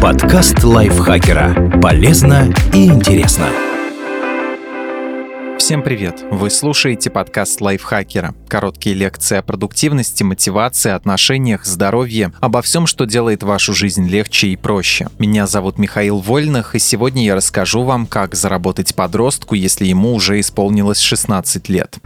Подкаст лайфхакера. Полезно и интересно. Всем привет! Вы слушаете подкаст лайфхакера. Короткие лекции о продуктивности, мотивации, отношениях, здоровье, обо всем, что делает вашу жизнь легче и проще. Меня зовут Михаил Вольных, и сегодня я расскажу вам, как заработать подростку, если ему уже исполнилось 16 лет.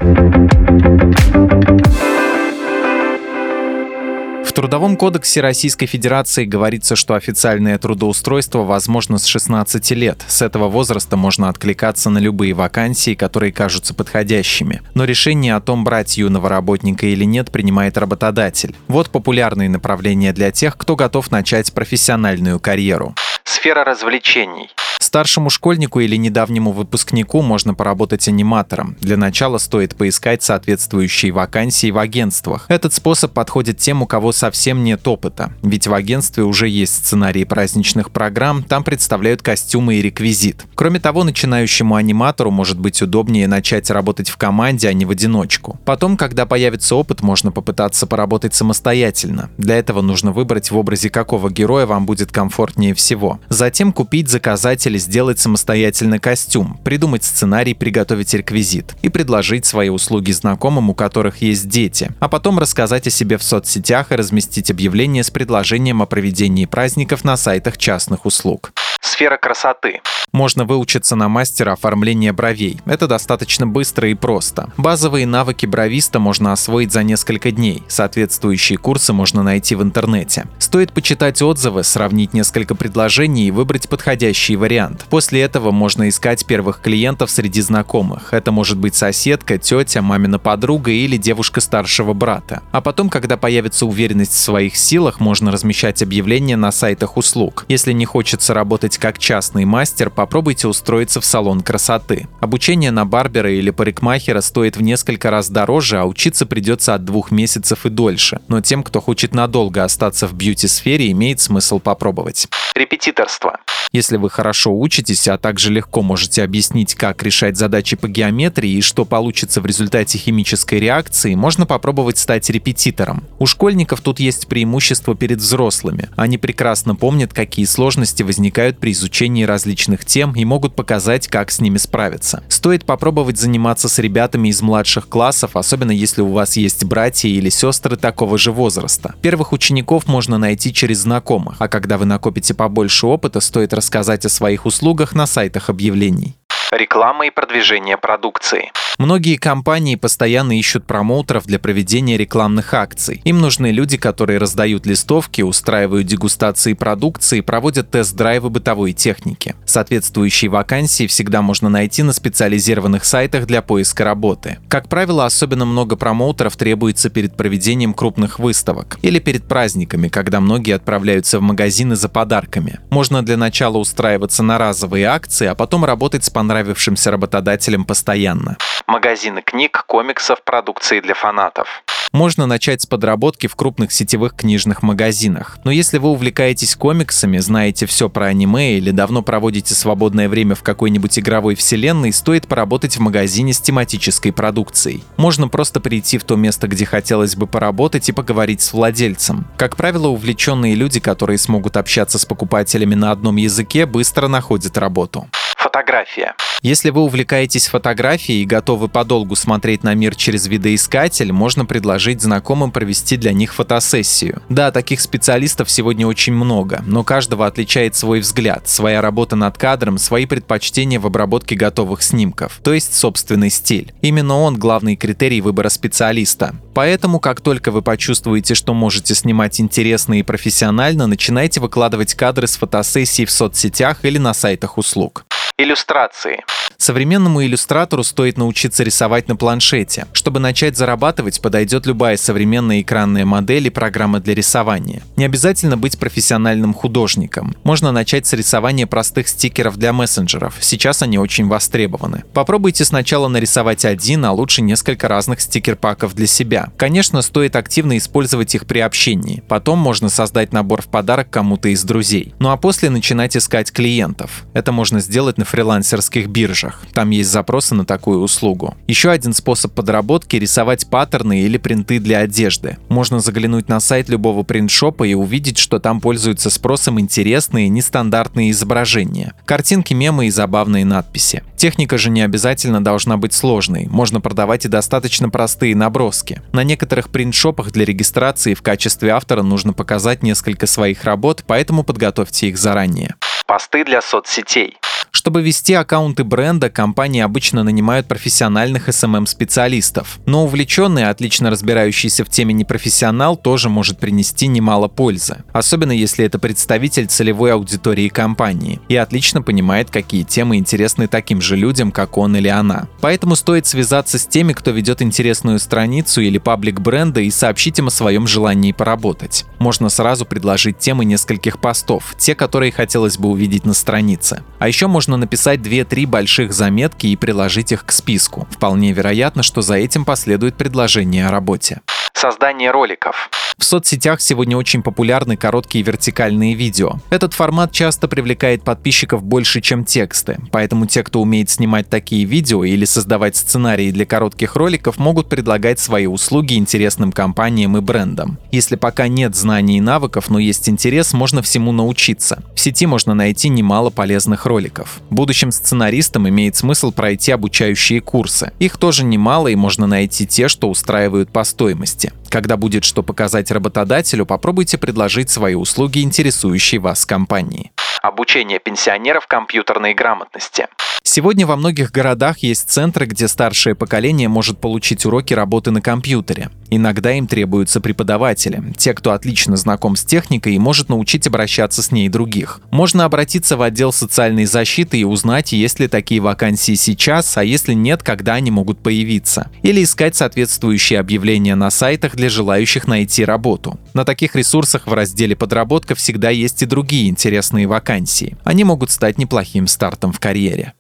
В Трудовом кодексе Российской Федерации говорится, что официальное трудоустройство возможно с 16 лет. С этого возраста можно откликаться на любые вакансии, которые кажутся подходящими. Но решение о том, брать юного работника или нет, принимает работодатель. Вот популярные направления для тех, кто готов начать профессиональную карьеру. Сфера развлечений. Старшему школьнику или недавнему выпускнику можно поработать аниматором. Для начала стоит поискать соответствующие вакансии в агентствах. Этот способ подходит тем, у кого совсем нет опыта. Ведь в агентстве уже есть сценарии праздничных программ, там представляют костюмы и реквизит. Кроме того, начинающему аниматору может быть удобнее начать работать в команде, а не в одиночку. Потом, когда появится опыт, можно попытаться поработать самостоятельно. Для этого нужно выбрать в образе какого героя вам будет комфортнее всего. Затем купить, заказать или сделать самостоятельно костюм, придумать сценарий, приготовить реквизит и предложить свои услуги знакомым, у которых есть дети, а потом рассказать о себе в соцсетях и разместить объявление с предложением о проведении праздников на сайтах частных услуг. Сфера красоты. Можно выучиться на мастера оформления бровей. Это достаточно быстро и просто. Базовые навыки бровиста можно освоить за несколько дней. Соответствующие курсы можно найти в интернете. Стоит почитать отзывы, сравнить несколько предложений и выбрать подходящий вариант. После этого можно искать первых клиентов среди знакомых. Это может быть соседка, тетя, мамина подруга или девушка старшего брата. А потом, когда появится уверенность в своих силах, можно размещать объявления на сайтах услуг. Если не хочется работать как частный мастер, попробуйте устроиться в салон красоты. Обучение на барбера или парикмахера стоит в несколько раз дороже, а учиться придется от двух месяцев и дольше. Но тем, кто хочет надолго остаться в бьюти-сфере, имеет смысл попробовать. Репетиторство. Если вы хорошо учитесь, а также легко можете объяснить, как решать задачи по геометрии и что получится в результате химической реакции, можно попробовать стать репетитором. У школьников тут есть преимущество перед взрослыми. Они прекрасно помнят, какие сложности возникают при изучении различных тем и могут показать, как с ними справиться. Стоит попробовать заниматься с ребятами из младших классов, особенно если у вас есть братья или сестры такого же возраста. Первых учеников можно найти через знакомых, а когда вы накопите побольше опыта, стоит рассказать о своих услугах на сайтах объявлений. Реклама и продвижение продукции. Многие компании постоянно ищут промоутеров для проведения рекламных акций. Им нужны люди, которые раздают листовки, устраивают дегустации продукции, проводят тест-драйвы бытовой техники. Соответствующие вакансии всегда можно найти на специализированных сайтах для поиска работы. Как правило, особенно много промоутеров требуется перед проведением крупных выставок или перед праздниками, когда многие отправляются в магазины за подарками. Можно для начала устраиваться на разовые акции, а потом работать с понравившимся работодателем постоянно магазины книг, комиксов, продукции для фанатов. Можно начать с подработки в крупных сетевых книжных магазинах. Но если вы увлекаетесь комиксами, знаете все про аниме или давно проводите свободное время в какой-нибудь игровой вселенной, стоит поработать в магазине с тематической продукцией. Можно просто прийти в то место, где хотелось бы поработать и поговорить с владельцем. Как правило, увлеченные люди, которые смогут общаться с покупателями на одном языке, быстро находят работу. Фотография. Если вы увлекаетесь фотографией и готовы подолгу смотреть на мир через видоискатель, можно предложить знакомым провести для них фотосессию. Да, таких специалистов сегодня очень много, но каждого отличает свой взгляд, своя работа над кадром, свои предпочтения в обработке готовых снимков, то есть собственный стиль. Именно он главный критерий выбора специалиста. Поэтому, как только вы почувствуете, что можете снимать интересно и профессионально, начинайте выкладывать кадры с фотосессий в соцсетях или на сайтах услуг. Иллюстрации. Современному иллюстратору стоит научиться рисовать на планшете. Чтобы начать зарабатывать, подойдет любая современная экранная модель и программа для рисования. Не обязательно быть профессиональным художником. Можно начать с рисования простых стикеров для мессенджеров. Сейчас они очень востребованы. Попробуйте сначала нарисовать один, а лучше несколько разных стикер-паков для себя. Конечно, стоит активно использовать их при общении. Потом можно создать набор в подарок кому-то из друзей. Ну а после начинать искать клиентов. Это можно сделать на фрилансерских биржах. Принтерах. Там есть запросы на такую услугу. Еще один способ подработки – рисовать паттерны или принты для одежды. Можно заглянуть на сайт любого принтшопа и увидеть, что там пользуются спросом интересные, нестандартные изображения. Картинки, мемы и забавные надписи. Техника же не обязательно должна быть сложной. Можно продавать и достаточно простые наброски. На некоторых принтшопах для регистрации в качестве автора нужно показать несколько своих работ, поэтому подготовьте их заранее. Посты для соцсетей. Чтобы вести аккаунты бренда, компании обычно нанимают профессиональных SMM-специалистов. Но увлеченный, отлично разбирающийся в теме непрофессионал тоже может принести немало пользы. Особенно если это представитель целевой аудитории компании и отлично понимает, какие темы интересны таким же людям, как он или она. Поэтому стоит связаться с теми, кто ведет интересную страницу или паблик бренда и сообщить им о своем желании поработать. Можно сразу предложить темы нескольких постов, те, которые хотелось бы увидеть на странице. А еще можно написать 2-3 больших заметки и приложить их к списку. Вполне вероятно, что за этим последует предложение о работе. Создание роликов. В соцсетях сегодня очень популярны короткие вертикальные видео. Этот формат часто привлекает подписчиков больше, чем тексты, поэтому те, кто умеет снимать такие видео или создавать сценарии для коротких роликов, могут предлагать свои услуги интересным компаниям и брендам. Если пока нет знаний и навыков, но есть интерес, можно всему научиться. В сети можно найти немало полезных роликов. Будущим сценаристам имеет смысл пройти обучающие курсы. Их тоже немало и можно найти те, что устраивают по стоимости. Когда будет что показать работодателю, попробуйте предложить свои услуги интересующей вас компании. Обучение пенсионеров компьютерной грамотности. Сегодня во многих городах есть центры, где старшее поколение может получить уроки работы на компьютере. Иногда им требуются преподаватели, те, кто отлично знаком с техникой и может научить обращаться с ней других. Можно обратиться в отдел социальной защиты и узнать, есть ли такие вакансии сейчас, а если нет, когда они могут появиться. Или искать соответствующие объявления на сайтах для желающих найти работу. На таких ресурсах в разделе «Подработка» всегда есть и другие интересные вакансии. Они могут стать неплохим стартом в карьере.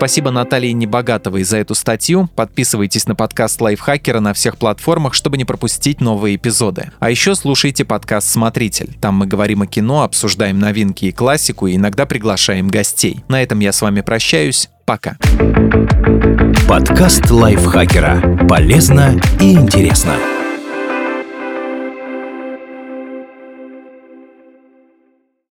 Спасибо Наталье Небогатовой за эту статью. Подписывайтесь на подкаст Лайфхакера на всех платформах, чтобы не пропустить новые эпизоды. А еще слушайте подкаст «Смотритель». Там мы говорим о кино, обсуждаем новинки и классику и иногда приглашаем гостей. На этом я с вами прощаюсь. Пока. Подкаст Лайфхакера. Полезно и интересно.